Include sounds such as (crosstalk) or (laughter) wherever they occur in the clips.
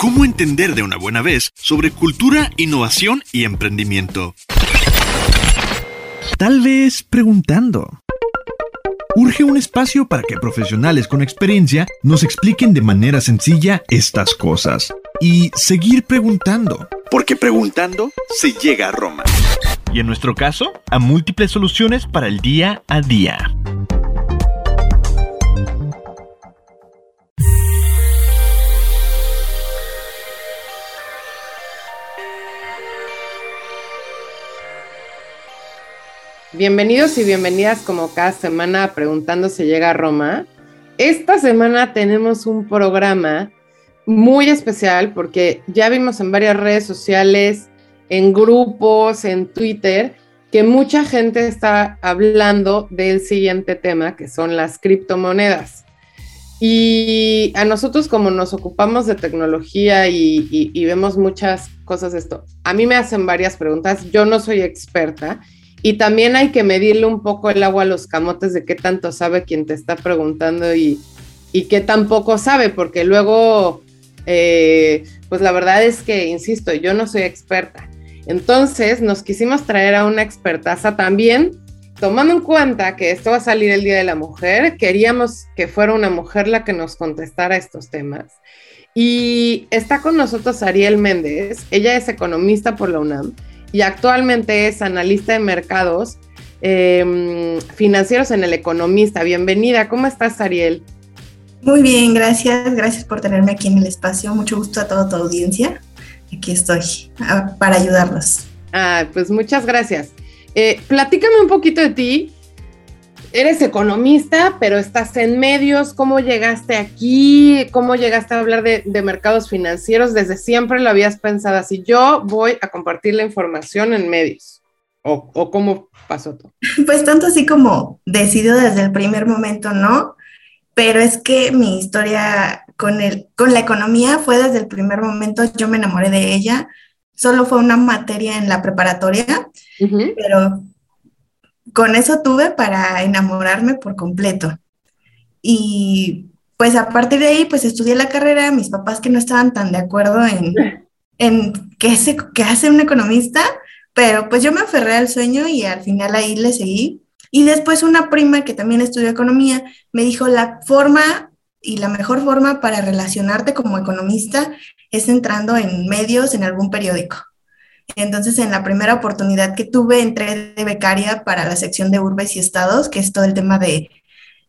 ¿Cómo entender de una buena vez sobre cultura, innovación y emprendimiento? Tal vez preguntando. Urge un espacio para que profesionales con experiencia nos expliquen de manera sencilla estas cosas. Y seguir preguntando. Porque preguntando se llega a Roma. Y en nuestro caso, a múltiples soluciones para el día a día. Bienvenidos y bienvenidas como cada semana a Preguntando se llega a Roma. Esta semana tenemos un programa muy especial porque ya vimos en varias redes sociales, en grupos, en Twitter, que mucha gente está hablando del siguiente tema, que son las criptomonedas. Y a nosotros como nos ocupamos de tecnología y, y vemos muchas cosas esto, a mí me hacen varias preguntas, yo no soy experta y también hay que medirle un poco el agua a los camotes de qué tanto sabe quien te está preguntando y, y qué tan poco sabe, porque luego, eh, pues la verdad es que, insisto, yo no soy experta. Entonces nos quisimos traer a una expertaza también, tomando en cuenta que esto va a salir el Día de la Mujer, queríamos que fuera una mujer la que nos contestara estos temas. Y está con nosotros Ariel Méndez, ella es economista por la UNAM y actualmente es analista de mercados em, financieros en El Economista. Bienvenida, ¿cómo estás, Ariel? Muy bien, gracias. Gracias por tenerme aquí en el espacio. Mucho gusto a toda tu audiencia. Aquí estoy ah, para ayudarlos. Ah, pues muchas gracias. Eh, platícame un poquito de ti eres economista, pero estás en medios. ¿Cómo llegaste aquí? ¿Cómo llegaste a hablar de, mercados financieros? ¿Desde siempre lo habías pensado así? Yo voy a compartir la información en medios. ¿O, o cómo pasó todo? (laughs) Pues tanto así como decidió desde el primer momento, ¿no? Pero es que mi historia con, el, con la economía fue desde el primer momento. Yo me enamoré de ella. Solo fue una materia en la preparatoria, pero con eso tuve para enamorarme por completo. Y pues a partir de ahí, pues estudié la carrera, mis papás que no estaban tan de acuerdo en, (laughs) en qué, se, qué hace un economista, pero pues yo me aferré al sueño y al final ahí le seguí. Y después una prima que también estudió economía me dijo, la forma y la mejor forma para relacionarte como economista es entrando en medios, en algún periódico. Entonces, en la primera oportunidad que tuve, entré de becaria para la sección de urbes y estados, que es todo el tema de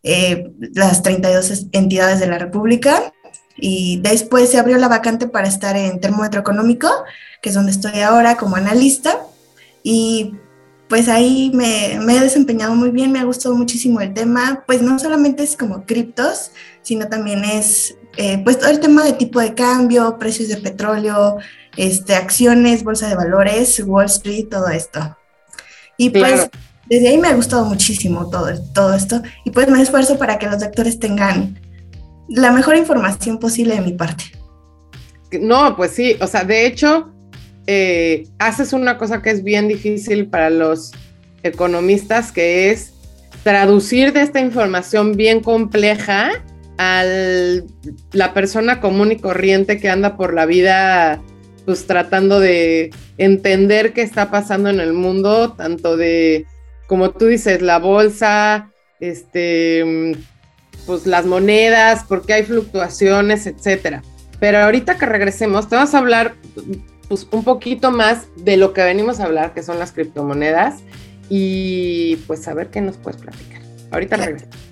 eh, las 32 entidades de la República. Y después se abrió la vacante para estar en termómetro económico, que es donde estoy ahora como analista. Y pues ahí me, he desempeñado muy bien, me ha gustado muchísimo el tema, pues no solamente es como criptos, sino también es eh, pues todo el tema de tipo de cambio, precios de petróleo, este, acciones, bolsa de valores, Wall Street, todo esto. Y pues desde ahí me ha gustado muchísimo todo, todo esto y pues me esfuerzo para que los lectores tengan la mejor información posible de mi parte. No, pues sí, o sea, de hecho, eh, haces una cosa que es bien difícil para los economistas, que es traducir de esta información bien compleja a la persona común y corriente que anda por la vida pues tratando de entender qué está pasando en el mundo, tanto de, como tú dices, la bolsa, este, pues las monedas, porque hay fluctuaciones, etcétera. Pero ahorita que regresemos, te vamos a hablar pues, un poquito más de lo que venimos a hablar, que son las criptomonedas, y pues a ver qué nos puedes platicar. Ahorita regresamos.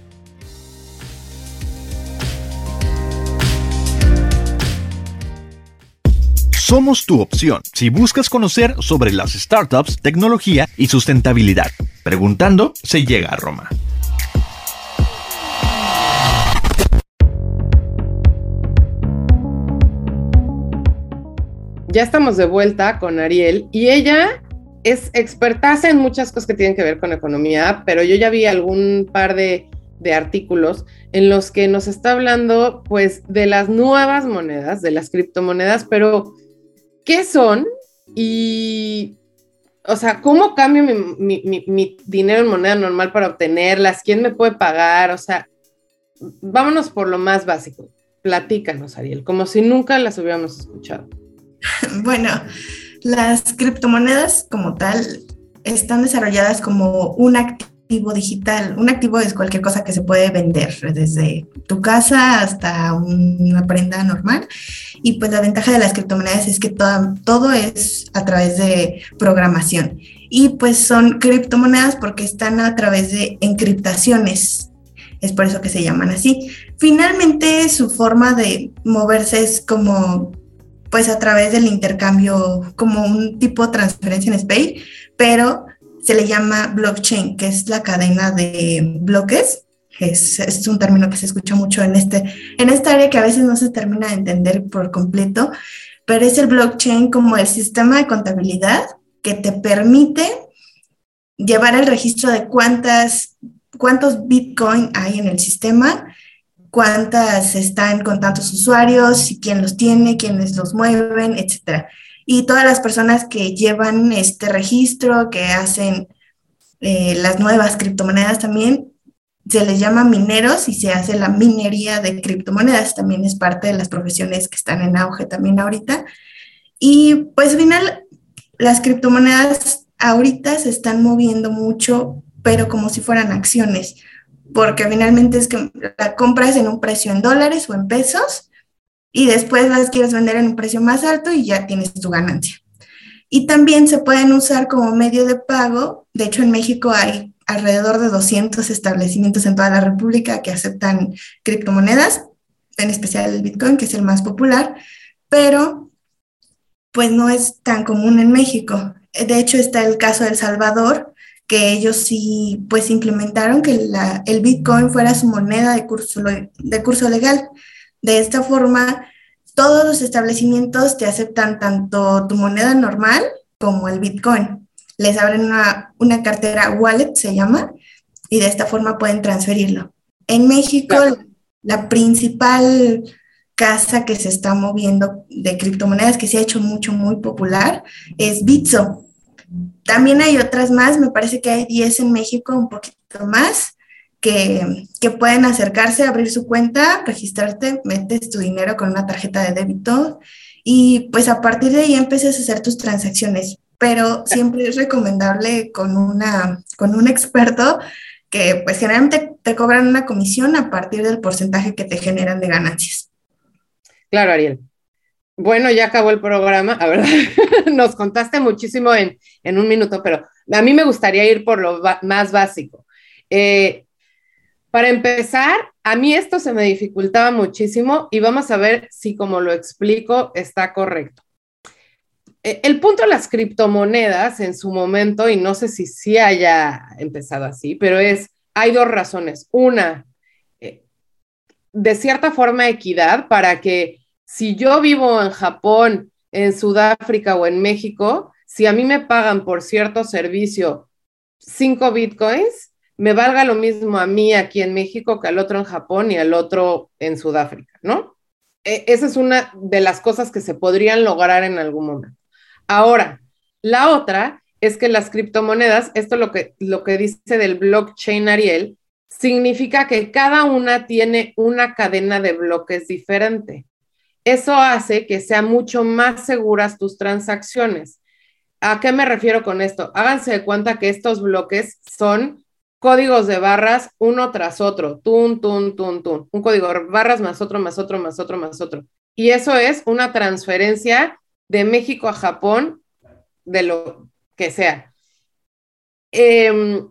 Somos tu opción si buscas conocer sobre las startups, tecnología y sustentabilidad. Preguntando se llega a Roma. Ya estamos de vuelta con Ariel y ella es expertaza en muchas cosas que tienen que ver con economía, pero yo ya vi algún par de, de artículos en los que nos está hablando pues de las nuevas monedas, de las criptomonedas, pero qué son y, o sea, cómo cambio mi, dinero en moneda normal para obtenerlas, quién me puede pagar, o sea, vámonos por lo más básico. Platícanos, Ariel, como si nunca las hubiéramos escuchado. (laughs) Bueno, las criptomonedas como tal están desarrolladas como un activo digital. Un activo es cualquier cosa que se puede vender, desde tu casa hasta una prenda normal. Y pues la ventaja de las criptomonedas es que todo, todo es a través de programación. Y pues son criptomonedas porque están a través de encriptaciones. Es por eso que se llaman así. Finalmente su forma de moverse es como pues a través del intercambio, como un tipo de transferencia en SPAY, pero se le llama blockchain, que es la cadena de bloques. Es, es, un término que se escucha mucho en, este, en esta área que a veces no se termina de entender por completo, pero es el blockchain como el sistema de contabilidad que te permite llevar el registro de cuántas, cuántos Bitcoin hay en el sistema cuántas están con tantos usuarios, quién los tiene, quiénes los mueven, etcétera. Y todas las personas que llevan este registro, que hacen eh, las nuevas criptomonedas también, se les llama mineros y se hace la minería de criptomonedas, también es parte de las profesiones que están en auge también ahorita. Y pues al final, las criptomonedas ahorita se están moviendo mucho, pero como si fueran acciones porque finalmente es que la compras en un precio en dólares o en pesos y después las quieres vender en un precio más alto y ya tienes tu ganancia. Y también se pueden usar como medio de pago. De hecho, en México hay alrededor de 200 establecimientos en toda la República que aceptan criptomonedas, en especial el Bitcoin, que es el más popular, pero pues no es tan común en México. De hecho, está el caso de El Salvador, que ellos sí pues implementaron que el Bitcoin fuera su moneda de curso, de curso legal. De esta forma, todos los establecimientos te aceptan tanto tu moneda normal como el Bitcoin. Les abren una, una cartera wallet, se llama, y de esta forma pueden transferirlo. En México, la principal casa que se está moviendo de criptomonedas que se ha hecho mucho, muy popular es Bitso. También hay otras más, me parece que hay 10 en México, un poquito más, que, pueden acercarse, abrir su cuenta, registrarte, metes tu dinero con una tarjeta de débito y pues a partir de ahí empiezas a hacer tus transacciones. Pero siempre es recomendable con, una, con un experto que pues generalmente te cobran una comisión a partir del porcentaje que te generan de ganancias. Claro, Ariel. Bueno, ya acabó el programa, a ver, (laughs) nos contaste muchísimo en, un minuto, pero a mí me gustaría ir por lo más básico. Eh, para empezar, a mí esto se me dificultaba muchísimo y vamos a ver si como lo explico está correcto. Eh, el punto de las criptomonedas en su momento, y no sé si sí haya empezado así, pero es, hay dos razones. Una, eh, de cierta forma equidad para que si yo vivo en Japón, en Sudáfrica o en México, si a mí me pagan por cierto servicio cinco bitcoins, me valga lo mismo a mí aquí en México que al otro en Japón y al otro en Sudáfrica, ¿no? E, esa es una de las cosas que se podrían lograr en algún momento. Ahora, la otra es que las criptomonedas, esto lo que, lo que dice del blockchain Ariel, significa que cada una tiene una cadena de bloques diferente. Eso hace que sean mucho más seguras tus transacciones. ¿A qué me refiero con esto? Háganse de cuenta que estos bloques son códigos de barras uno tras otro, tun, tun, tun, tun. Un código de barras más otro, más otro, más otro, más otro. Y eso es una transferencia de México a Japón, de lo que sea. Em,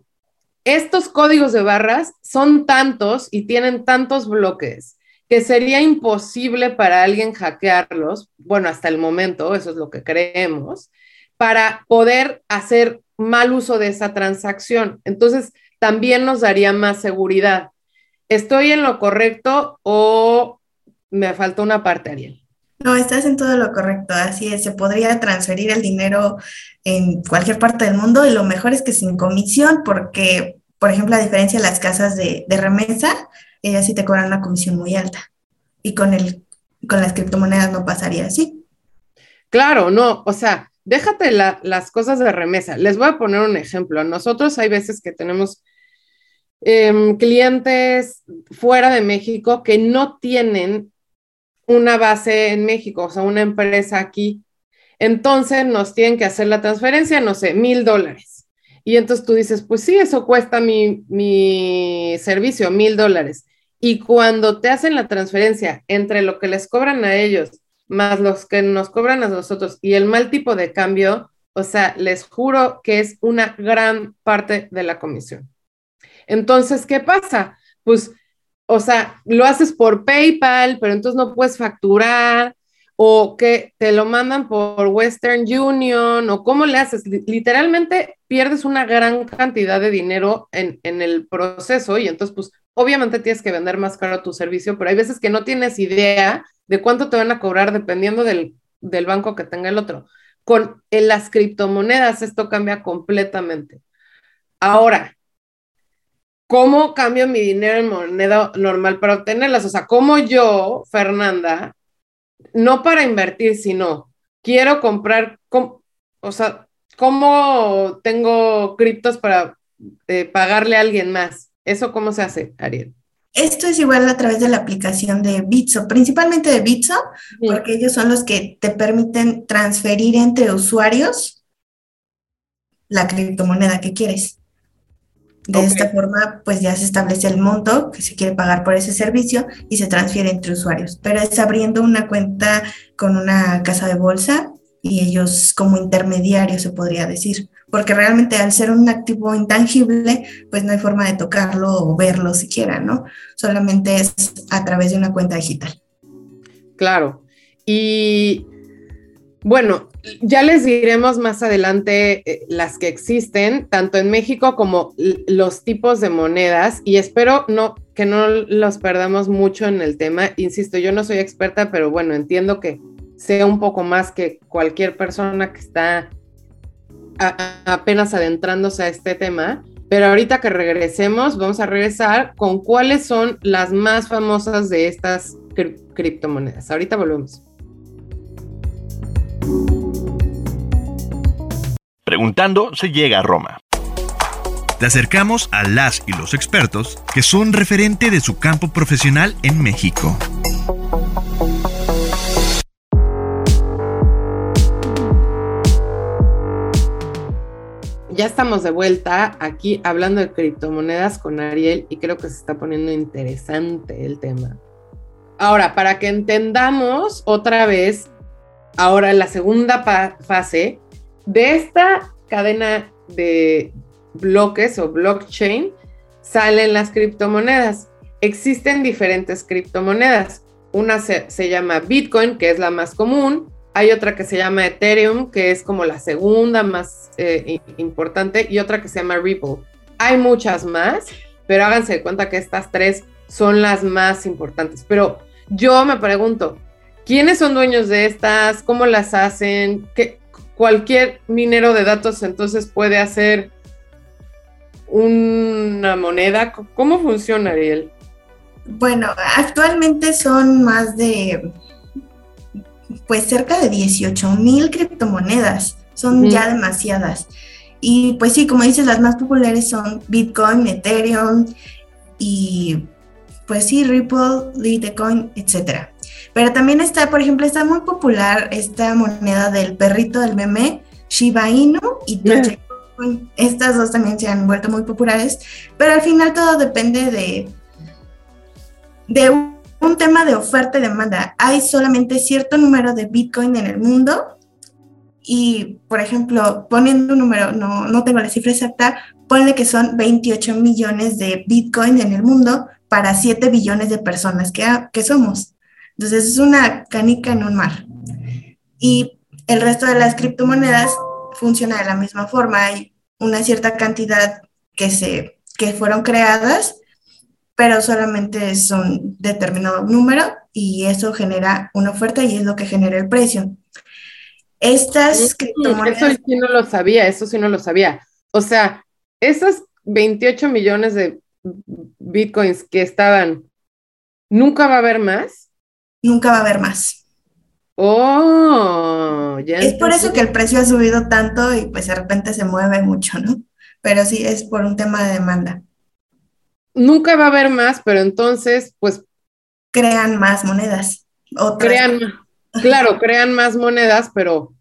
estos códigos de barras son tantos y tienen tantos bloques que sería imposible para alguien hackearlos, bueno, hasta el momento, eso es lo que creemos, para poder hacer mal uso de esa transacción. Entonces, también nos daría más seguridad. ¿Estoy en lo correcto o me faltó una parte, Ariel? No, estás en todo lo correcto, así es, se podría transferir el dinero en cualquier parte del mundo y lo mejor es que sin comisión, porque, por ejemplo, a diferencia de las casas de, de remesa, ellas sí te cobran una comisión muy alta. Y con, el, con las criptomonedas no pasaría así. Claro, no, o sea, déjate las cosas de remesa. Les voy a poner un ejemplo. Nosotros hay veces que tenemos em, clientes fuera de México que no tienen una base en México, o sea, una empresa aquí. Entonces nos tienen que hacer la transferencia, no sé, mil dólares. Y entonces tú dices, pues sí, eso cuesta mi, mi servicio, mil dólares. Y cuando te hacen la transferencia entre lo que les cobran a ellos más los que nos cobran a nosotros y el mal tipo de cambio, o sea, les juro que es una gran parte de la comisión. Entonces, ¿qué pasa? Pues, o sea, lo haces por PayPal, pero entonces no puedes facturar o que te lo mandan por Western Union o cómo le haces. Literalmente pierdes una gran cantidad de dinero en, en el proceso y entonces, pues, obviamente tienes que vender más caro tu servicio, pero hay veces que no tienes idea de cuánto te van a cobrar dependiendo del, banco que tenga el otro. Con las criptomonedas esto cambia completamente. Ahora, ¿cómo cambio mi dinero en moneda normal para obtenerlas? O sea, ¿cómo yo, Fernanda, no para invertir, sino quiero comprar, o sea, ¿cómo tengo criptos para eh, pagarle a alguien más? ¿Eso cómo se hace, Ariel? Esto es igual a través de la aplicación de Bitso, principalmente de Bitso, porque ellos son los que te permiten transferir entre usuarios la criptomoneda que quieres. De esta forma, pues ya se establece el monto que se quiere pagar por ese servicio y se transfiere entre usuarios. Pero es abriendo una cuenta con una casa de bolsa y ellos como intermediarios, se podría decir porque realmente al ser un activo intangible, pues no hay forma de tocarlo o verlo siquiera, ¿no? Solamente es a través de una cuenta digital. Claro. Y bueno, ya les diremos más adelante eh, las que existen, tanto en México como los tipos de monedas, y espero no, que no los perdamos mucho en el tema. Insisto, yo no soy experta, pero bueno, entiendo que sea un poco más que cualquier persona que está apenas adentrándose a este tema, pero ahorita que regresemos, vamos a regresar con cuáles son las más famosas de estas criptomonedas. Ahorita volvemos. Preguntando se llega a Roma. Te acercamos a las y los expertos que son referente de su campo profesional en México. ya estamos de vuelta aquí hablando de criptomonedas con Ariel y creo que se está poniendo interesante el tema. Ahora, para que entendamos otra vez, ahora la segunda fase de esta cadena de bloques o blockchain, salen las criptomonedas. Existen diferentes criptomonedas. Una se, llama Bitcoin, que es la más común, hay otra que se llama Ethereum, que es como la segunda más eh, importante, y otra que se llama Ripple. Hay muchas más, pero háganse cuenta que estas tres son las más importantes. Pero yo me pregunto, ¿quiénes son dueños de estas? ¿Cómo las hacen? ¿Qué, cualquier minero de datos entonces puede hacer una moneda. ¿Cómo funciona, Ariel? Bueno, actualmente son más de pues cerca de 18 mil criptomonedas, son ya demasiadas. Y pues sí, como dices, las más populares son Bitcoin, Ethereum y pues sí, Ripple, Litecoin, etc. Pero también está, por ejemplo, está muy popular esta moneda del perrito del meme, Shiba Inu y Dogecoin. Estas dos también se han vuelto muy populares, pero al final todo depende de, de un tema de oferta y demanda. Hay solamente cierto número de Bitcoin en el mundo y, por ejemplo, poniendo un número, no, no tengo la cifra exacta, ponle que son 28 millones de Bitcoin en el mundo para 7 billones de personas que, que somos. Entonces es una canica en un mar. Y el resto de las criptomonedas funciona de la misma forma. Hay una cierta cantidad que, se, que fueron creadas pero solamente es un determinado número y eso genera una oferta y es lo que genera el precio. Estas criptomonedas... Eso sí no lo sabía, eso sí no lo sabía. O sea, esos 28 millones de bitcoins que estaban, ¿nunca va a haber más? Nunca va a haber más. Oh, ya. Es por eso que el precio ha subido tanto y pues de repente se mueve mucho, ¿no? Pero sí es por un tema de demanda nunca va a haber más, pero entonces, pues... Crean más monedas. otras. Crean, (laughs) claro, crean más monedas, pero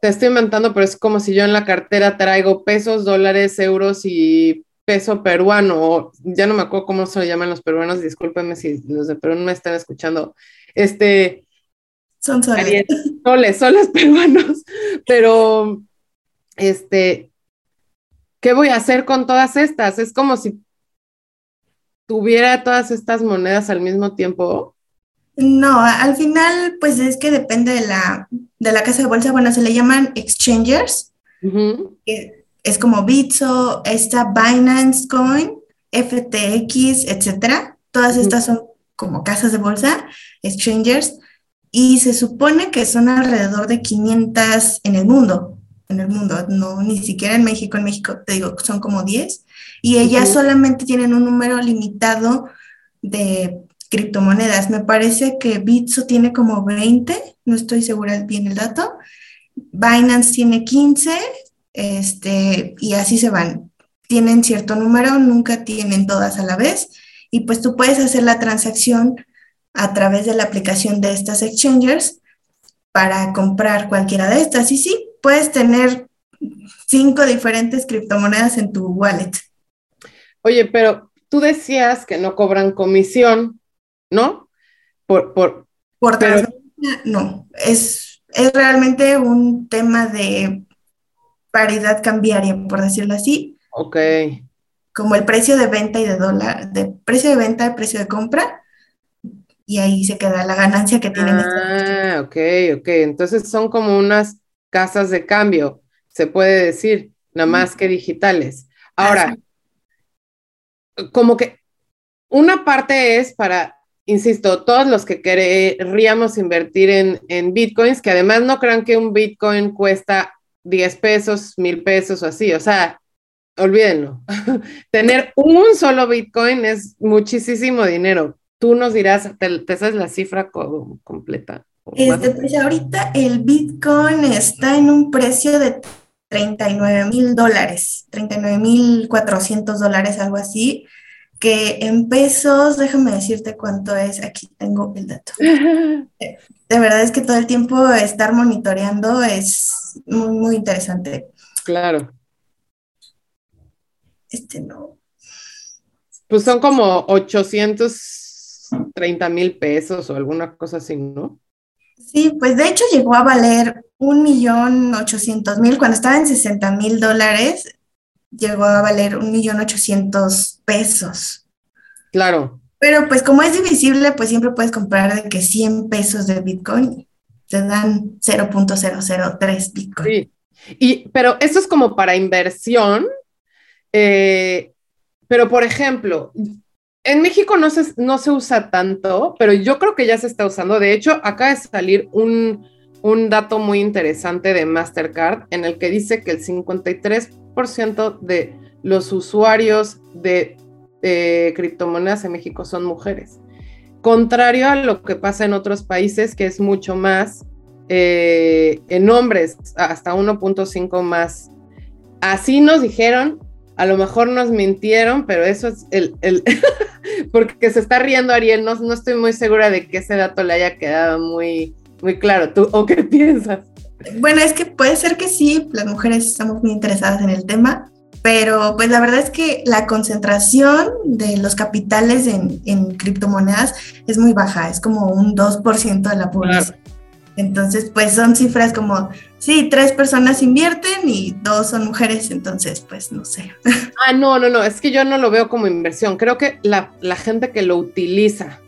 te estoy inventando, pero es como si yo en la cartera traigo pesos, dólares, euros y peso peruano, ya no me acuerdo cómo se llaman los peruanos, discúlpenme si los de Perú no me están escuchando. Este. Son soles. Soles, soles (laughs) peruanos, pero este, ¿qué voy a hacer con todas estas? Es como si tuviera todas estas monedas al mismo tiempo. No, al final, pues es que depende de la, de la casa de bolsa. Bueno, se le llaman exchangers, que es como Bitso, esta Binance Coin, FTX, etcétera. Todas estas son como casas de bolsa, exchangers, y se supone que son alrededor de 500 en el mundo en el mundo, no ni siquiera en México, en México te digo, son como 10, y ellas solamente tienen un número limitado de criptomonedas. Me parece que Bitso tiene como 20, no estoy segura bien el dato. Binance tiene 15, este, y así se van. Tienen cierto número, nunca tienen todas a la vez, y pues tú puedes hacer la transacción a través de la aplicación de estas exchangers para comprar cualquiera de estas. Y sí, puedes tener cinco diferentes criptomonedas en tu wallet. Oye, pero tú decías que no cobran comisión, ¿no? Por, por, por no. Es, es realmente un tema de paridad cambiaria, por decirlo así. Ok. Como el precio de venta y de dólar, de precio de venta y precio de compra, y ahí se queda la ganancia que tienen. Ah, ok, ok. Entonces son como unas casas de cambio, se puede decir, nada más que digitales. Ahora, como que una parte es para, insisto, todos los que querríamos invertir en, en bitcoins, que además no crean que un bitcoin cuesta 10 pesos, mil pesos o así, o sea, olvídenlo. (laughs) Tener un solo bitcoin es muchísimo dinero. Tú nos dirás, te, te sabes la cifra completa. Este, pues ahorita el Bitcoin está en un precio de 39 mil dólares, 39 mil 400 dólares, algo así, que en pesos, déjame decirte cuánto es, aquí tengo el dato. (laughs) De verdad es que todo el tiempo estar monitoreando es muy, muy interesante. Claro. Este no. Pues son como 830 mil pesos o alguna cosa así, ¿no? Sí, pues de hecho llegó a valer un millón ochocientos mil, cuando estaba en 60 mil dólares, llegó a valer un millón ochocientos pesos. Claro. Pero pues como es divisible, pues siempre puedes comprar de que 100 pesos de Bitcoin te dan 0.003 Bitcoin. Sí. Y, pero eso es como para inversión. Eh, pero, por ejemplo, en México no se, no se usa tanto, pero yo creo que ya se está usando. De hecho, acaba de salir un, dato muy interesante de Mastercard en el que dice que el 53% de los usuarios de criptomonedas en México son mujeres. Contrario a lo que pasa en otros países, que es mucho más eh, en hombres, hasta 1.5 más. Así nos dijeron, a lo mejor nos mintieron, pero eso es el, (laughs) porque se está riendo Ariel, no, no estoy muy segura de que ese dato le haya quedado muy, muy claro. ¿Tú o qué (laughs) piensas? Bueno, es que puede ser que sí, las mujeres estamos muy interesadas en el tema, pero pues la verdad es que la concentración de los capitales en, en criptomonedas es muy baja, es como un 2% de la población. Entonces, pues son cifras como, sí, tres personas invierten y dos son mujeres, entonces, pues no sé. (laughs) Ah, no, no, no, es que yo no lo veo como inversión, creo que la, gente que lo utiliza,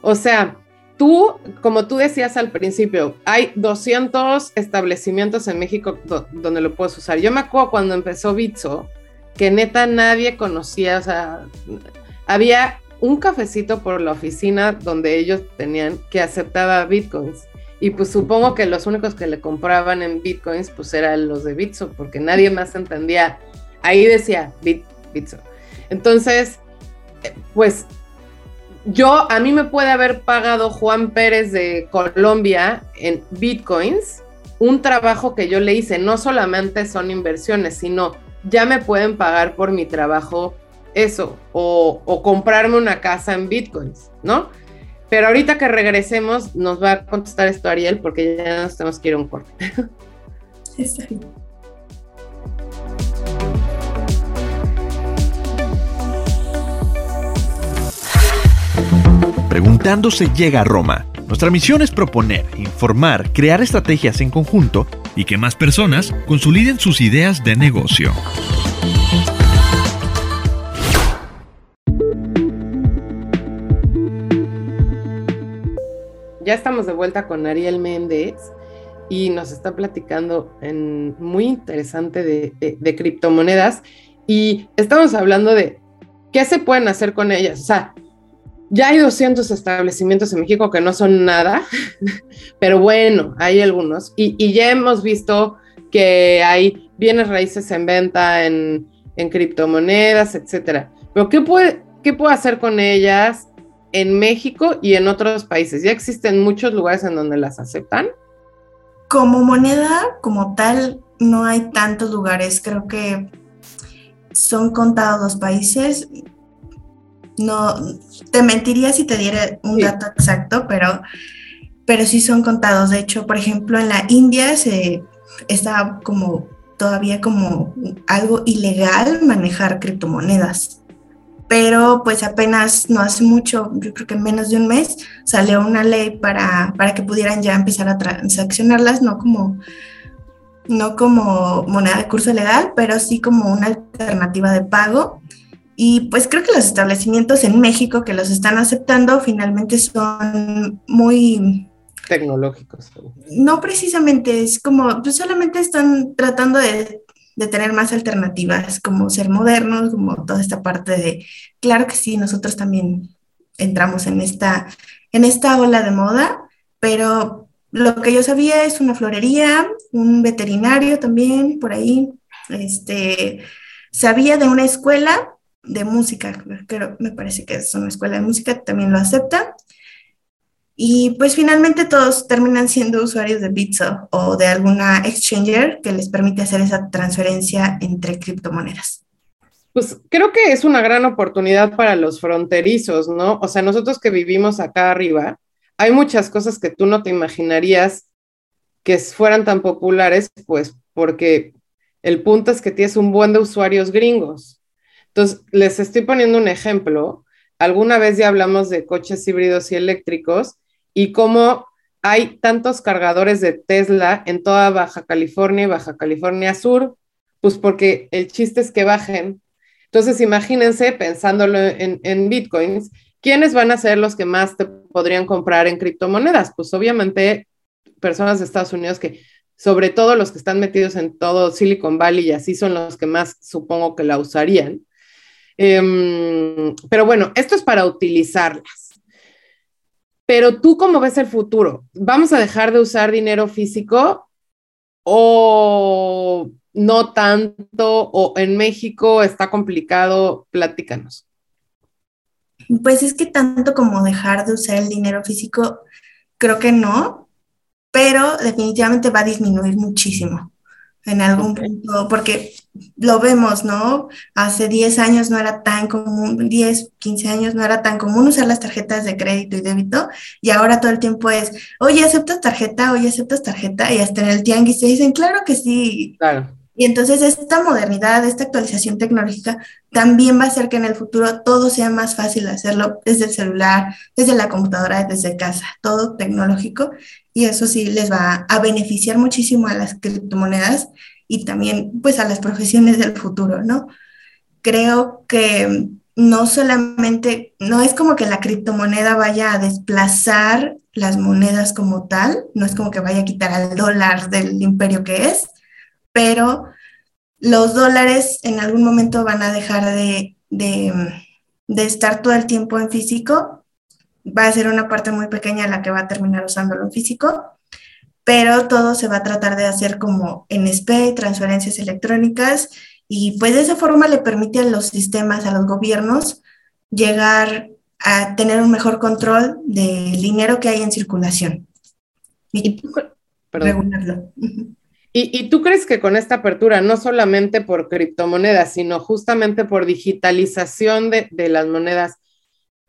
o sea, tú, como tú decías al principio, hay 200 establecimientos en México donde lo puedes usar. Yo me acuerdo cuando empezó Bitso, que neta nadie conocía, o sea, había un cafecito por la oficina donde ellos tenían que aceptaba bitcoins y pues supongo que los únicos que le compraban en bitcoins pues eran los de Bitso, porque nadie más entendía. Ahí decía Bit, Bitso. Entonces, eh, pues yo, a mí me puede haber pagado Juan Pérez de Colombia en bitcoins un trabajo que yo le hice. No solamente son inversiones, sino ya me pueden pagar por mi trabajo eso, o, comprarme una casa en bitcoins, ¿no? Pero ahorita que regresemos nos va a contestar esto Ariel porque ya nos tenemos que ir a un corte. Preguntando se llega a Roma. Nuestra misión es proponer, informar, crear estrategias en conjunto y que más personas consoliden sus ideas de negocio. Ya estamos de vuelta con Ariel Méndez y nos está platicando en muy interesante de, criptomonedas y estamos hablando de qué se pueden hacer con ellas. O sea, ya hay 200 establecimientos en México que no son nada, (laughs) pero bueno, hay algunos. Y, ya hemos visto que hay bienes raíces en venta en, en criptomonedas, etcétera. Pero ¿qué puede, ¿qué puedo hacer con ellas? en México y en otros países? ¿Ya existen muchos lugares en donde las aceptan? Como moneda, como tal, no hay tantos lugares. Creo que son contados los países. No, te mentiría si te diera un dato exacto, pero, pero sí son contados. De hecho, por ejemplo, en la India se está como todavía como algo ilegal manejar criptomonedas pero pues apenas no hace mucho, yo creo que en menos de un mes, salió una ley para, para que pudieran ya empezar a transaccionarlas, no como, no como moneda de curso legal, pero sí como una alternativa de pago. Y pues creo que los establecimientos en México que los están aceptando finalmente son muy tecnológicos. No precisamente, es como, pues solamente están tratando de de tener más alternativas, como ser modernos, como toda esta parte de, claro que sí, nosotros también entramos en esta, en esta ola de moda, pero lo que yo sabía es una florería, un veterinario también por ahí, este, sabía de una escuela de música, creo, me parece que es una escuela de música, también lo acepta, y pues finalmente todos terminan siendo usuarios de Bitso o de alguna exchanger que les permite hacer esa transferencia entre criptomonedas. Pues creo que es una gran oportunidad para los fronterizos, ¿no? O sea, nosotros que vivimos acá arriba, hay muchas cosas que tú no te imaginarías que fueran tan populares, pues porque el punto es que tienes un buen de usuarios gringos. Entonces, les estoy poniendo un ejemplo. Alguna vez ya hablamos de coches híbridos y eléctricos y cómo hay tantos cargadores de Tesla en toda Baja California y Baja California Sur, pues porque el chiste es que bajen. Entonces, imagínense, pensándolo en, bitcoins, ¿quiénes van a ser los que más te podrían comprar en criptomonedas? Pues obviamente personas de Estados Unidos que, sobre todo los que están metidos en todo Silicon Valley y así son los que más supongo que la usarían. Em, pero bueno, esto es para utilizarlas. Pero tú, ¿cómo ves el futuro? ¿Vamos a dejar de usar dinero físico o no tanto? ¿O en México está complicado? Platícanos. Pues es que tanto como dejar de usar el dinero físico, creo que no, pero definitivamente va a disminuir muchísimo en algún punto, porque lo vemos, ¿no? Hace 10 años no era tan común, 10, 15 años no era tan común usar las tarjetas de crédito y débito, y ahora todo el tiempo es, oye, ¿aceptas tarjeta? Oye, ¿aceptas tarjeta? Y hasta en el tianguis te dicen, claro que sí. Claro. Y entonces esta modernidad, esta actualización tecnológica también va a hacer que en el futuro todo sea más fácil hacerlo desde el celular, desde la computadora, desde casa, todo tecnológico. Y eso sí les va a beneficiar muchísimo a las criptomonedas y también pues a las profesiones del futuro, ¿no? Creo que no solamente, no es como que la criptomoneda vaya a desplazar las monedas como tal, no es como que vaya a quitar al dólar del imperio que es, pero los dólares en algún momento van a dejar de, estar todo el tiempo en físico. Va a ser una parte muy pequeña la que va a terminar usándolo en físico, pero todo se va a tratar de hacer como en SPAY, transferencias electrónicas, y pues de esa forma le permite a los sistemas, a los gobiernos, llegar a tener un mejor control del dinero que hay en circulación. Y, regularlo. ¿Y, tú crees que con esta apertura, no solamente por criptomonedas, sino justamente por digitalización de, las monedas,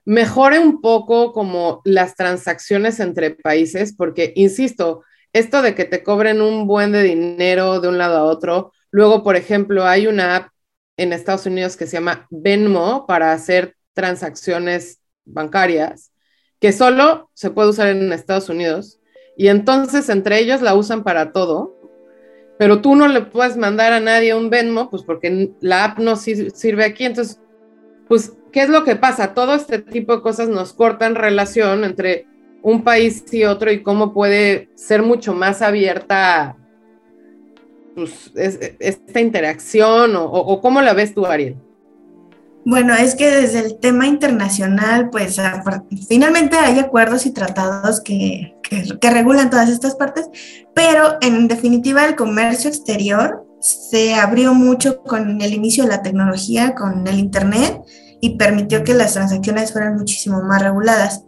mejore un poco como las transacciones entre países, porque, insisto, esto de que te cobren un buen de dinero de un lado a otro, luego, por ejemplo, hay una app en Estados Unidos que se llama Venmo para hacer transacciones bancarias, que solo se puede usar en Estados Unidos, y entonces entre ellos la usan para todo, pero tú no le puedes mandar a nadie un Venmo, pues porque la app no sirve aquí, entonces, pues ¿qué es lo que pasa? Todo este tipo de cosas nos cortan relación entre un país y otro y cómo puede ser mucho más abierta pues, esta interacción o, cómo la ves tú, Ariel. Bueno, es que desde el tema internacional, pues finalmente hay acuerdos y tratados que, que, regulan todas estas partes, pero en definitiva el comercio exterior se abrió mucho con el inicio de la tecnología, con el Internet, y permitió que las transacciones fueran muchísimo más reguladas.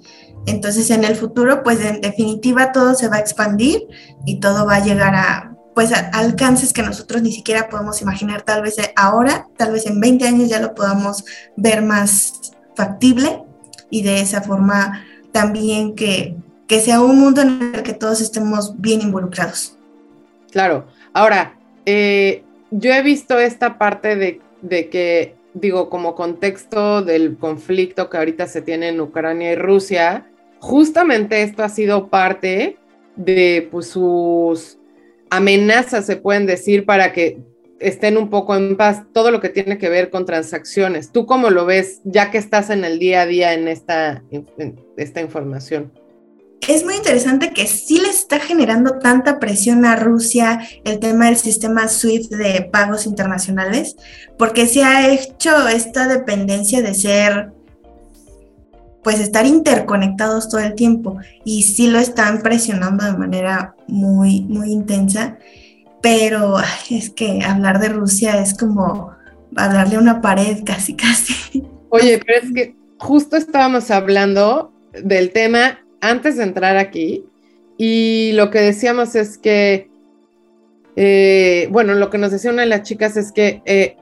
Entonces, en el futuro, pues en definitiva todo se va a expandir y todo va a llegar a, pues, alcances que nosotros ni siquiera podemos imaginar, tal vez ahora, tal vez en 20 años ya lo podamos ver más factible y de esa forma también que, que sea un mundo en el que todos estemos bien involucrados. Claro, ahora, eh, yo he visto esta parte de, de que digo, como contexto del conflicto que ahorita se tiene en Ucrania y Rusia, justamente esto ha sido parte de pues, sus amenazas, se pueden decir, para que estén un poco en paz, todo lo que tiene que ver con transacciones. ¿Tú cómo lo ves, ya que estás en el día a día en esta, en esta información? Es muy interesante que sí le está generando tanta presión a Rusia el tema del sistema SWIFT de pagos internacionales, porque se ha hecho esta dependencia de ser, pues estar interconectados todo el tiempo y sí lo están presionando de manera muy, muy intensa, pero es que hablar de Rusia es como hablarle a una pared casi, casi. Oye, pero es que justo estábamos hablando del tema antes de entrar aquí y lo que decíamos es que, eh, bueno, lo que nos decía una de las chicas es que eh,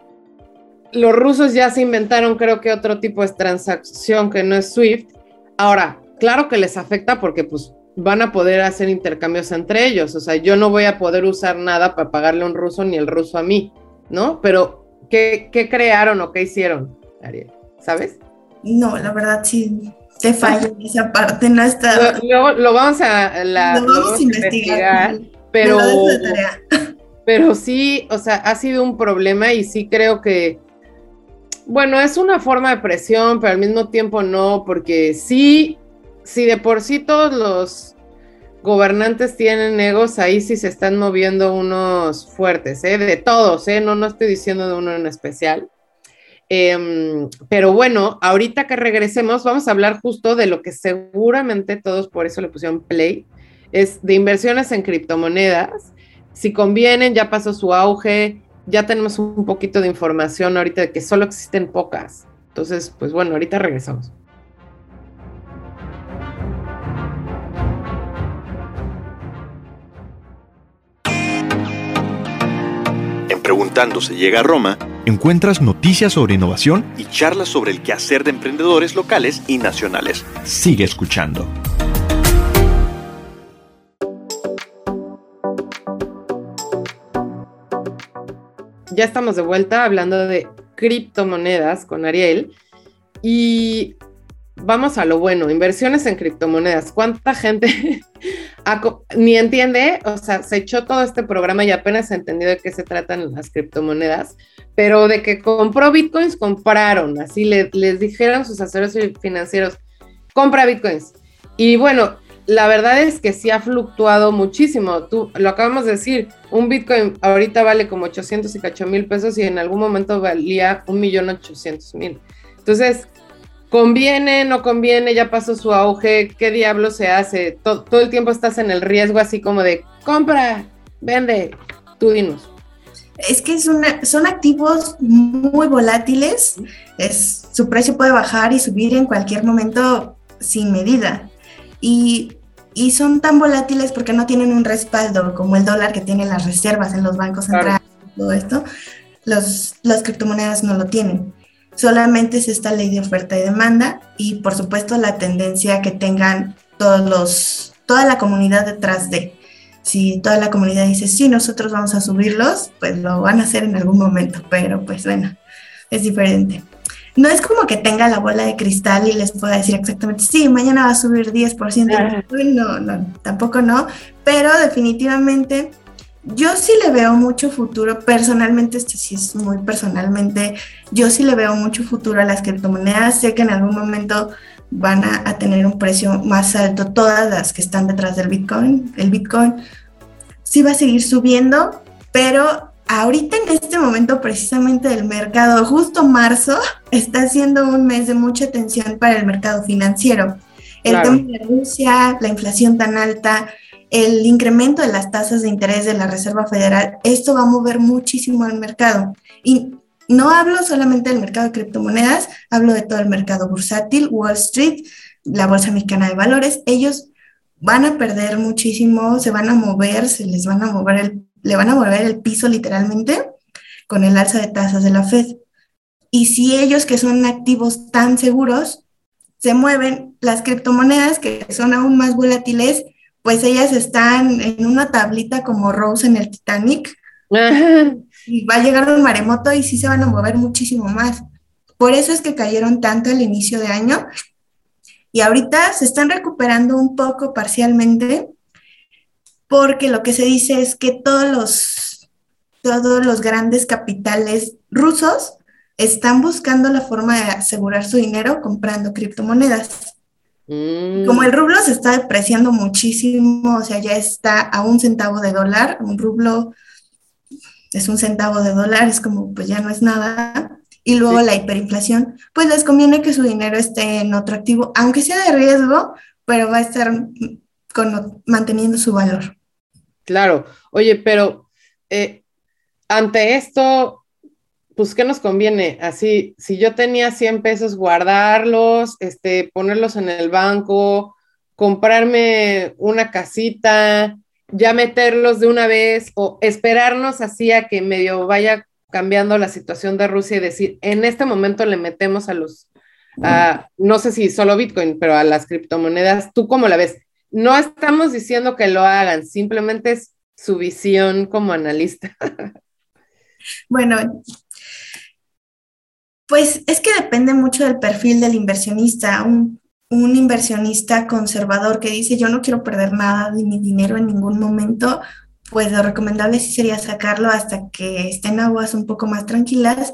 los rusos ya se inventaron creo que otro tipo de transacción que no es SWIFT. Ahora, claro que les afecta porque pues van a poder hacer intercambios entre ellos. O sea, yo no voy a poder usar nada para pagarle a un ruso ni el ruso a mí, ¿no? Pero, ¿qué, qué crearon o qué hicieron, Ariel? ¿Sabes? No, la verdad sí, te falla esa parte, no está. Luego lo, vamos a, la, investigar, pero, (laughs) pero sí, o sea, ha sido un problema y sí creo que, bueno, es una forma de presión, pero al mismo tiempo no, porque sí, si de por sí todos los gobernantes tienen egos, ahí sí se están moviendo unos fuertes, ¿eh? de todos, ¿eh? no, no estoy diciendo de uno en especial. Em, pero bueno, ahorita que regresemos, vamos a hablar justo de lo que seguramente todos por eso le pusieron play, es de inversiones en criptomonedas. Si convienen, ya pasó su auge, ya tenemos un poquito de información ahorita de que solo existen pocas. Entonces, pues bueno, ahorita regresamos. Preguntando se llega a Roma, encuentras noticias sobre innovación y charlas sobre el quehacer de emprendedores locales y nacionales. Sigue escuchando. Ya estamos de vuelta hablando de criptomonedas con Ariel y vamos a lo bueno, inversiones en criptomonedas. ¿Cuánta gente (laughs) ni entiende? O sea, se echó todo este programa y apenas ha entendido de qué se tratan las criptomonedas, pero de que compró bitcoins, compraron, así les dijeron sus asesores financieros, compra bitcoins. Y bueno, la verdad es que sí ha fluctuado muchísimo. Tú lo acabamos de decir, un Bitcoin ahorita vale como 800 y cacho mil pesos y en algún momento valía un millón ochocientos mil. Entonces, conviene, no conviene, ya pasó su auge, qué diablo se hace, todo, el tiempo estás en el riesgo así como de compra, vende, tú dinos. Es que son, son activos muy volátiles, es, su precio puede bajar y subir en cualquier momento sin medida. Y, son tan volátiles porque no tienen un respaldo como el dólar que tiene las reservas en los bancos centrales, todo esto. Los, las criptomonedas no lo tienen. Solamente es esta ley de oferta y demanda y por supuesto la tendencia que tengan todos los, toda la comunidad detrás de. Si toda la comunidad dice, sí, nosotros vamos a subirlos, pues lo van a hacer en algún momento, pero pues bueno, es diferente. No es como que tenga la bola de cristal y les pueda decir exactamente, sí, mañana va a subir 10%. No, no, tampoco no, pero definitivamente yo sí le veo mucho futuro, personalmente, esto sí es muy personalmente, yo sí le veo mucho futuro a las criptomonedas, sé que en algún momento van a, tener un precio más alto, todas las que están detrás del Bitcoin, el Bitcoin. Sí va a seguir subiendo, pero ahorita en este momento precisamente del mercado, justo marzo, (laughs) está siendo un mes de mucha tensión para el mercado financiero. El tema de Rusia, la inflación tan alta, el incremento de las tasas de interés de la Reserva Federal, esto va a mover muchísimo al mercado. Y no hablo solamente del mercado de criptomonedas, hablo de todo el mercado bursátil, Wall Street, la Bolsa Mexicana de Valores. Ellos van a perder muchísimo, se van a mover, se les van a mover le van a mover el piso literalmente con el alza de tasas de la Fed. Y si ellos que son activos tan seguros se mueven, las criptomonedas que son aún más volátiles, pues ellas están en una tablita como Rose en el Titanic. (laughs) y va a llegar un maremoto y sí se van a mover muchísimo más. Por eso es que cayeron tanto al inicio de año y ahorita se están recuperando un poco parcialmente porque lo que se dice es que todos los, todos los grandes capitales rusos están buscando la forma de asegurar su dinero comprando criptomonedas. Mm. Como el rublo se está depreciando muchísimo, o sea, ya está a un centavo de dólar, un rublo es un centavo de dólar, es como, pues ya no es nada. Y luego la hiperinflación, pues les conviene que su dinero esté en otro activo, aunque sea de riesgo, pero va a estar con, manteniendo su valor. Claro, oye, pero eh, ante esto, pues, ¿qué nos conviene? Así, si yo tenía 100 pesos, guardarlos, este, ponerlos en el banco, comprarme una casita, ya meterlos de una vez o esperarnos así a que medio vaya cambiando la situación de Rusia y decir, en este momento le metemos a los, no sé si solo Bitcoin, pero a las criptomonedas, ¿tú cómo la ves? No estamos diciendo que lo hagan, simplemente es su visión como analista. Bueno, pues es que depende mucho del perfil del inversionista. Un, inversionista conservador que dice yo no quiero perder nada de mi dinero en ningún momento, pues lo recomendable sí sería sacarlo hasta que estén aguas un poco más tranquilas.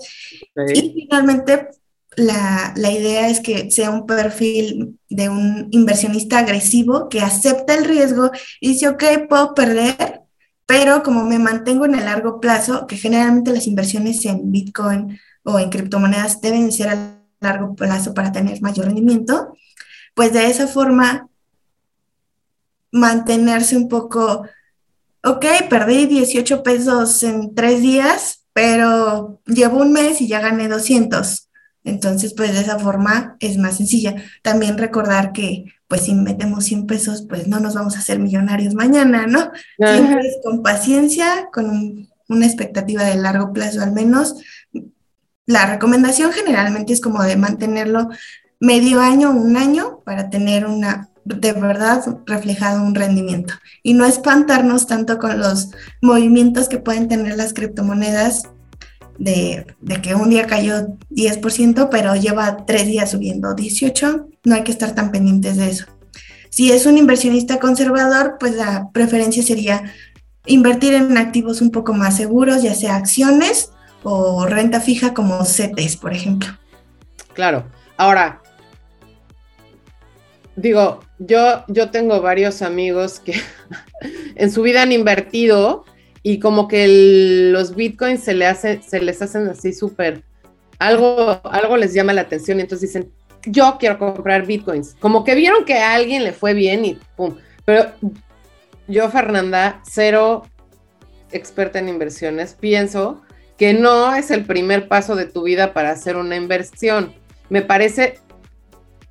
Y finalmente, la, la, idea es que sea un perfil de un inversionista agresivo que acepta el riesgo y dice, ok, puedo perder, pero como me mantengo en el largo plazo, que generalmente las inversiones en Bitcoin o en criptomonedas deben ser a largo plazo para tener mayor rendimiento, pues de esa forma mantenerse un poco, ok, perdí 18 pesos en tres días, pero llevo un mes y ya gané 200. Entonces, pues de esa forma es más sencilla. También recordar que, pues si metemos 100 pesos, pues no nos vamos a hacer millonarios mañana, ¿no? Siempre es con paciencia, con una expectativa de largo plazo al menos, la recomendación generalmente es como de mantenerlo medio año, un año, para tener una de verdad reflejado un rendimiento y no espantarnos tanto con los movimientos que pueden tener las criptomonedas de, de, que un día cayó 10%, pero lleva tres días subiendo 18, no hay que estar tan pendientes de eso. Si es un inversionista conservador, pues la preferencia sería invertir en activos un poco más seguros, ya sea acciones o renta fija como CETES, por ejemplo. Claro. Ahora, digo, yo, yo tengo varios amigos que (laughs) en su vida han invertido y como que los bitcoins se, hace, les hacen así súper, algo, algo les llama la atención y entonces dicen, yo quiero comprar bitcoins. Como que vieron que a alguien le fue bien y pum. Pero yo, Fernanda, cero experta en inversiones, pienso que no es el primer paso de tu vida para hacer una inversión. Me parece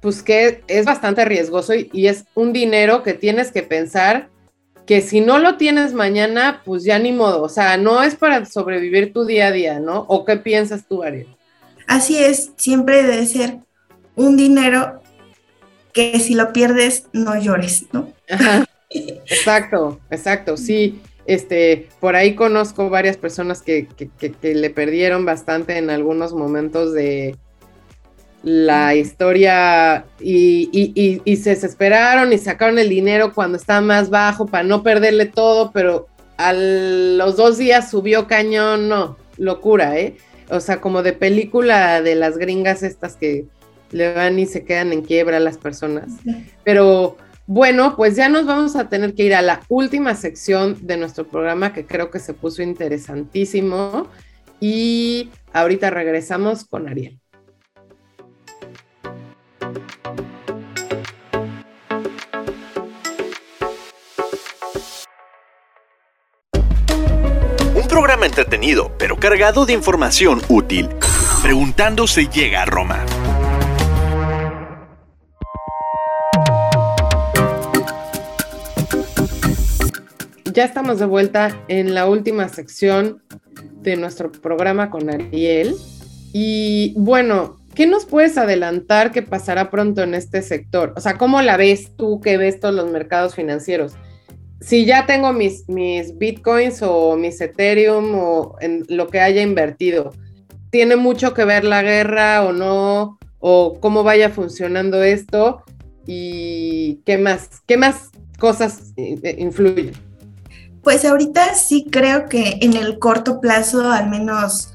pues que es bastante riesgoso y, es un dinero que tienes que pensar que si no lo tienes mañana, pues ya ni modo, o sea, no es para sobrevivir tu día a día, ¿no? ¿O qué piensas tú, Ariel? Así es, siempre debe ser un dinero que si lo pierdes no llores, ¿no? (laughs) Exacto, exacto, sí. Este, por ahí conozco varias personas que, le perdieron bastante en algunos momentos de la historia y, y, se desesperaron y sacaron el dinero cuando estaba más bajo para no perderle todo, pero a los dos días subió cañón, no, locura, ¿eh? O sea, como de película de las gringas estas que le van y se quedan en quiebra las personas. Pero bueno, pues ya nos vamos a tener que ir a la última sección de nuestro programa que creo que se puso interesantísimo y ahorita regresamos con Ariel. Un programa entretenido, pero cargado de información útil. Preguntando se llega a Roma. Ya estamos de vuelta en la última sección de nuestro programa con Ariel. Y bueno, ¿qué nos puedes adelantar que pasará pronto en este sector? O sea, ¿cómo la ves tú que ves todos los mercados financieros? Si ya tengo mis, mis bitcoins o mis Ethereum o en lo que haya invertido, ¿tiene mucho que ver la guerra o no? ¿O cómo vaya funcionando esto? ¿Y qué más? ¿Qué más cosas eh, eh, influyen? Pues ahorita sí creo que en el corto plazo, al menos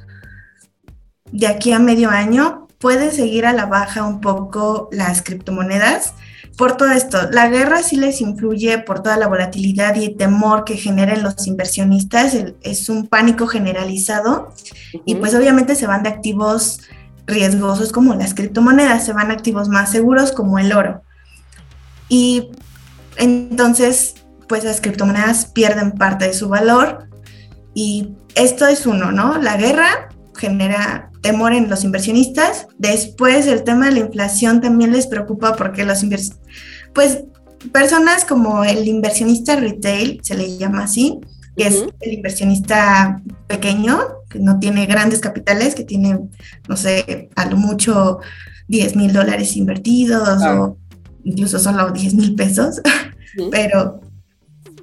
de aquí a medio año, puede seguir a la baja un poco las criptomonedas. Por todo esto, la guerra sí les influye por toda la volatilidad y el temor que generan los inversionistas. es un pánico generalizado y pues obviamente se van de activos riesgosos como las criptomonedas, se van a activos más seguros como el oro. Y entonces pues las criptomonedas pierden parte de su valor. Y esto es uno, ¿no? La guerra genera temor en los inversionistas. Después el tema de la inflación también les preocupa porque los inversionistas, pues personas como el inversionista retail, se le llama así, que es el inversionista pequeño, que no tiene grandes capitales, que tiene, no sé, a lo mucho 10 mil dólares invertidos o incluso solo 10 mil pesos, pero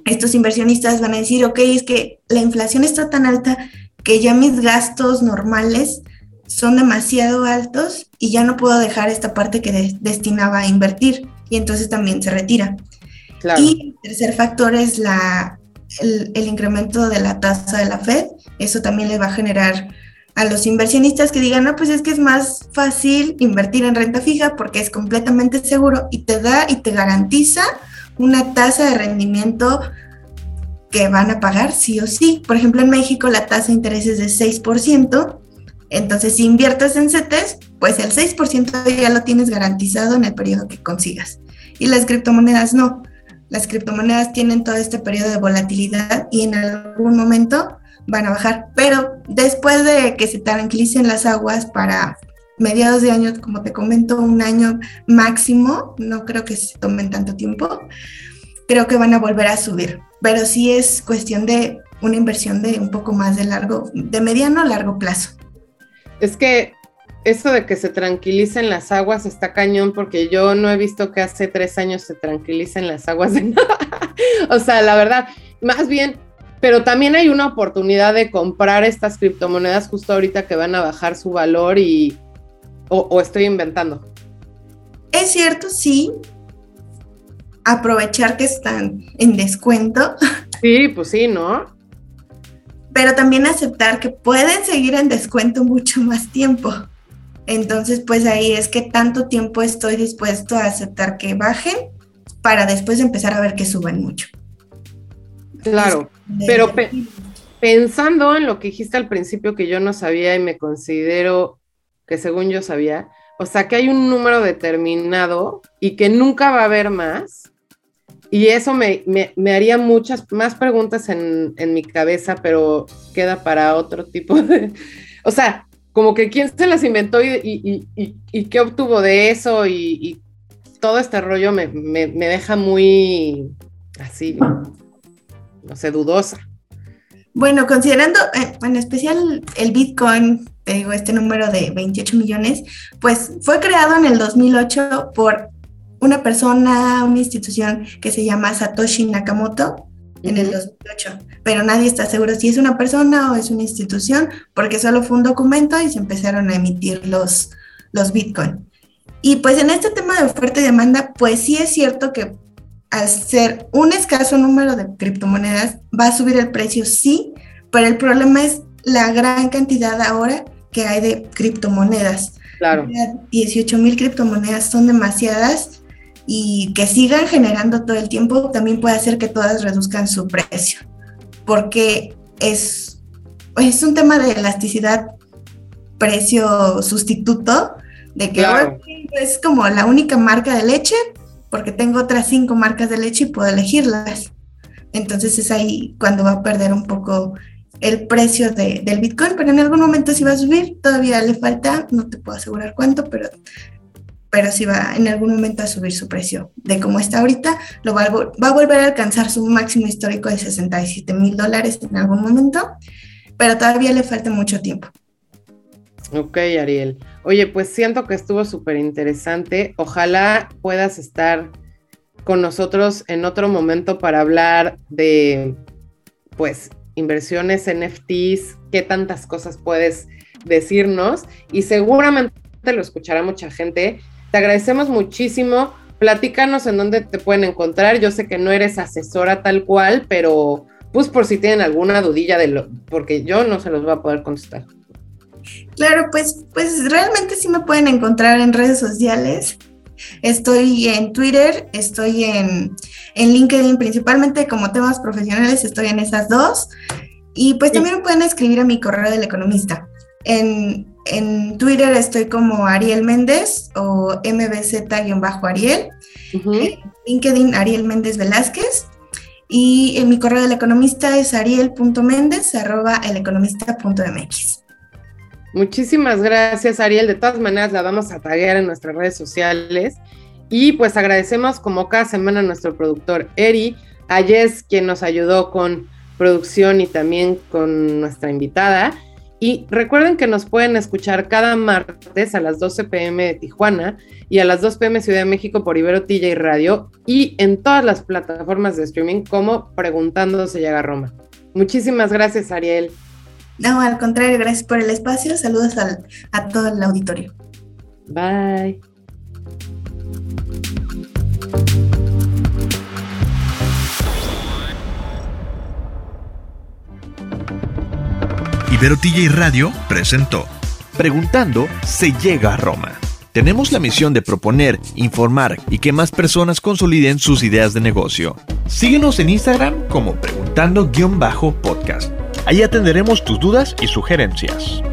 estos inversionistas van a decir, ok, es que la inflación está tan alta que ya mis gastos normales son demasiado altos y ya no puedo dejar esta parte que destinaba a invertir y entonces también se retira. Y el tercer factor es la, el, el, incremento de la tasa de la Fed. Eso también le va a generar a los inversionistas que digan, no, pues es que es más fácil invertir en renta fija porque es completamente seguro y te da y te garantiza una tasa de rendimiento que van a pagar sí o sí. Por ejemplo, en México la tasa de interés es de 6%, entonces si inviertes en CETES, pues el 6% ya lo tienes garantizado en el periodo que consigas. Y las criptomonedas no. Las criptomonedas tienen todo este periodo de volatilidad y en algún momento van a bajar, pero después de que se tranquilicen las aguas para mediados de año, como te comento, un año máximo, no creo que se tomen tanto tiempo, creo que van a volver a subir, pero sí es cuestión de una inversión de un poco más de largo, de mediano a largo plazo. Es que eso de que se tranquilicen las aguas está cañón porque yo no he visto que hace tres años se tranquilicen las aguas de nada. (laughs) o sea, la verdad, más bien, pero también hay una oportunidad de comprar estas criptomonedas justo ahorita que van a bajar su valor y, o, estoy inventando? Es cierto, sí. Aprovechar que están en descuento. (laughs) Sí, pues sí, ¿no? Pero también aceptar que pueden seguir en descuento mucho más tiempo. Entonces, pues ahí es que tanto tiempo estoy dispuesto a aceptar que bajen para después empezar a ver que suben mucho. Claro, pero pensando en lo que dijiste al principio que yo no sabía y me considero que según yo sabía, o sea que hay un número determinado y que nunca va a haber más. Y eso me, haría muchas más preguntas en, mi cabeza, pero queda para otro tipo (laughs) de... O sea, como que quién se las inventó y, qué obtuvo de eso y, todo este rollo me, deja muy así, no sé, dudosa. Bueno, considerando eh, en especial el Bitcoin, te digo, este número de 28 millones, pues fue creado en el 2008 por una persona, una institución que se llama Satoshi Nakamoto en el 2008, pero nadie está seguro si es una persona o es una institución, porque solo fue un documento y se empezaron a emitir los, los Bitcoin. Y pues en este tema de oferta y demanda, pues sí es cierto que al ser un escaso número de criptomonedas, va a subir el precio, sí, pero el problema es la gran cantidad ahora que hay de criptomonedas. Claro. 18 mil criptomonedas son demasiadas y que sigan generando todo el tiempo también puede hacer que todas reduzcan su precio, porque es, es un tema de elasticidad precio sustituto, de que es como la única marca de leche, porque tengo otras cinco marcas de leche y puedo elegirlas. Entonces es ahí cuando va a perder un poco el precio de, del Bitcoin, pero en algún momento sí va a subir, todavía le falta, no te puedo asegurar cuánto, pero, pero sí va en algún momento a subir su precio. De cómo está ahorita, lo va, a, va a volver a alcanzar su máximo histórico de 67 mil dólares en algún momento, pero todavía le falta mucho tiempo. Ok, Ariel. Oye, pues siento que estuvo súper interesante. Ojalá puedas estar con nosotros en otro momento para hablar de, pues, inversiones, NFTs, qué tantas cosas puedes decirnos y seguramente lo escuchará mucha gente. Te agradecemos muchísimo. Platícanos en dónde te pueden encontrar. Yo sé que no eres asesora tal cual, pero pues por si tienen alguna dudilla de lo, porque yo no se los voy a poder contestar. Claro, pues, pues realmente sí me pueden encontrar en redes sociales. Estoy en Twitter, estoy en, LinkedIn, principalmente como temas profesionales, estoy en esas dos. Y pues también pueden escribir a mi correo del economista. En, Twitter estoy como Ariel Méndez o mbz-ariel. En LinkedIn Ariel Méndez Velázquez. Y en mi correo del economista es ariel.méndez.eleconomista.mx. Muchísimas gracias, Ariel. De todas maneras, la vamos a taguear en nuestras redes sociales. Y pues agradecemos como cada semana a nuestro productor Eri, a Jess, quien nos ayudó con producción y también con nuestra invitada. Y recuerden que nos pueden escuchar cada martes a las 12 pm de Tijuana y a las 2 pm Ciudad de México por Ibero TJ Radio y en todas las plataformas de streaming como Preguntando se llega Roma. Muchísimas gracias, Ariel. No, al contrario, gracias por el espacio. Saludos a todo el auditorio. Bye. Ibero TJ Radio presentó Preguntando se llega a Roma. Tenemos la misión de proponer, informar y que más personas consoliden sus ideas de negocio. Síguenos en Instagram como preguntando-podcast. Ahí atenderemos tus dudas y sugerencias.